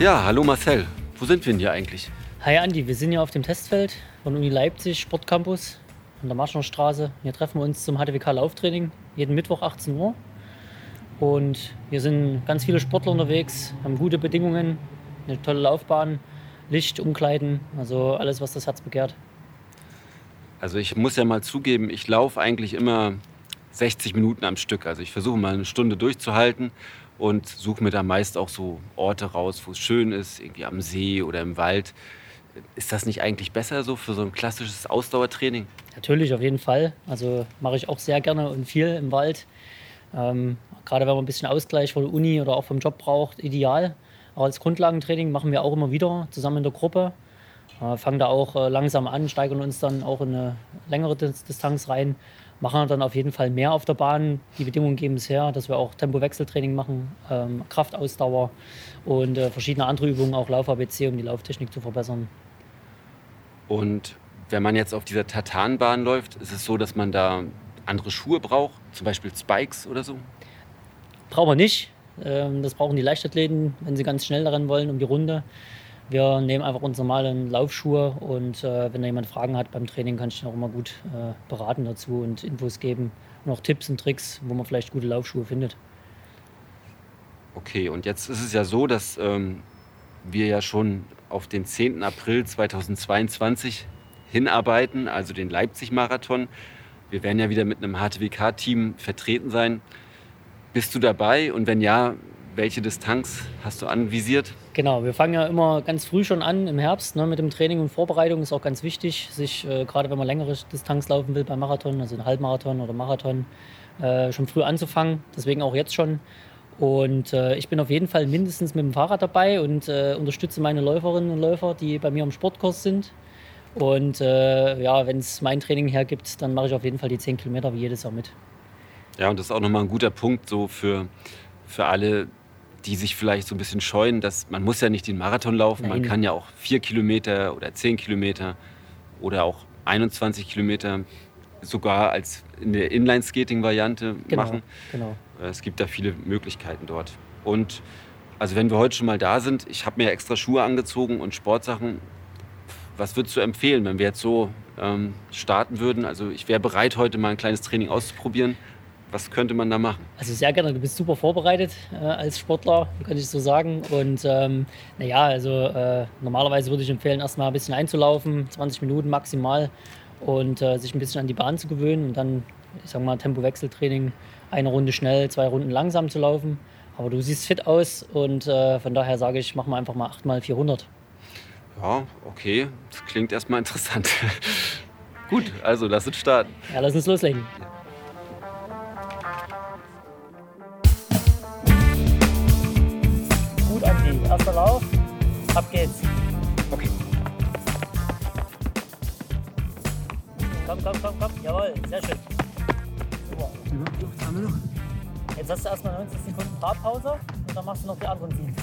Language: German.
Ja, hallo Marcel. Wo sind wir denn hier eigentlich? Hi Andi, wir sind hier auf dem Testfeld von Uni Leipzig, Sportcampus an der Marschnerstraße. Hier treffen wir uns zum HTWK-Lauftraining, jeden Mittwoch 18 Uhr. Und hier sind ganz viele Sportler unterwegs, haben gute Bedingungen, eine tolle Laufbahn, Licht, Umkleiden, also alles, was das Herz begehrt. Also ich muss ja mal zugeben, ich laufe eigentlich immer 60 Minuten am Stück. Also ich versuche mal eine Stunde durchzuhalten und suche mir da meist auch so Orte raus, wo es schön ist, irgendwie am See oder im Wald. Ist das nicht eigentlich besser so für so ein klassisches Ausdauertraining? Natürlich, auf jeden Fall. Also mache ich auch sehr gerne und viel im Wald. Ähm, gerade wenn man ein bisschen Ausgleich von der Uni oder auch vom Job braucht, ideal. Auch als Grundlagentraining machen wir auch immer wieder zusammen in der Gruppe. Äh, fangen da auch äh, langsam an, steigern uns dann auch in eine längere Distanz rein machen dann auf jeden Fall mehr auf der Bahn. Die Bedingungen geben es her, dass wir auch Tempowechseltraining machen, ähm, Kraftausdauer und äh, verschiedene andere Übungen, auch Lauf-ABC, um die Lauftechnik zu verbessern. Und wenn man jetzt auf dieser Tartanbahn läuft, ist es so, dass man da andere Schuhe braucht, zum Beispiel Spikes oder so? Brauchen wir nicht. Ähm, das brauchen die Leichtathleten, wenn sie ganz schnell daran wollen, um die Runde. Wir nehmen einfach unsere normalen Laufschuhe und äh, wenn da jemand Fragen hat beim Training, kann ich ihn auch immer gut äh, beraten dazu und Infos geben und auch Tipps und Tricks, wo man vielleicht gute Laufschuhe findet. Okay, und jetzt ist es ja so, dass ähm, wir ja schon auf den 10. April 2022 hinarbeiten, also den Leipzig-Marathon. Wir werden ja wieder mit einem HTWK-Team vertreten sein. Bist du dabei? Und wenn ja, welche Distanz hast du anvisiert? Genau, wir fangen ja immer ganz früh schon an im Herbst ne, mit dem Training und Vorbereitung. Ist auch ganz wichtig, sich äh, gerade wenn man längere Distanz laufen will beim Marathon, also ein Halbmarathon oder Marathon, äh, schon früh anzufangen. Deswegen auch jetzt schon. Und äh, ich bin auf jeden Fall mindestens mit dem Fahrrad dabei und äh, unterstütze meine Läuferinnen und Läufer, die bei mir im Sportkurs sind. Und äh, ja, wenn es mein Training hergibt, dann mache ich auf jeden Fall die 10 Kilometer wie jedes Jahr mit. Ja, und das ist auch nochmal ein guter Punkt so für, für alle, die sich vielleicht so ein bisschen scheuen, dass man muss ja nicht den Marathon laufen, Nein. man kann ja auch vier Kilometer oder zehn Kilometer oder auch 21 Kilometer sogar als in der Inline-Skating-Variante genau, machen. Genau. Es gibt da viele Möglichkeiten dort. Und also wenn wir heute schon mal da sind, ich habe mir extra Schuhe angezogen und Sportsachen. Was würdest du empfehlen, wenn wir jetzt so ähm, starten würden? Also ich wäre bereit, heute mal ein kleines Training auszuprobieren. Was könnte man da machen? Also sehr gerne, du bist super vorbereitet äh, als Sportler, kann ich so sagen. Und ähm, naja, also äh, normalerweise würde ich empfehlen, erstmal ein bisschen einzulaufen, 20 Minuten maximal und äh, sich ein bisschen an die Bahn zu gewöhnen und dann, ich sag mal, Tempowechseltraining, eine Runde schnell, zwei Runden langsam zu laufen. Aber du siehst fit aus und äh, von daher sage ich, machen wir einfach mal 8 mal 400. Ja, okay, das klingt erstmal interessant. Gut, also lass uns starten. Ja, lass uns loslegen. Ja. Ab geht's. Okay. Komm, komm, komm, komm. Jawohl, sehr schön. Super. Jetzt hast du erstmal 90 Sekunden Fahrpause und dann machst du noch die anderen sieben.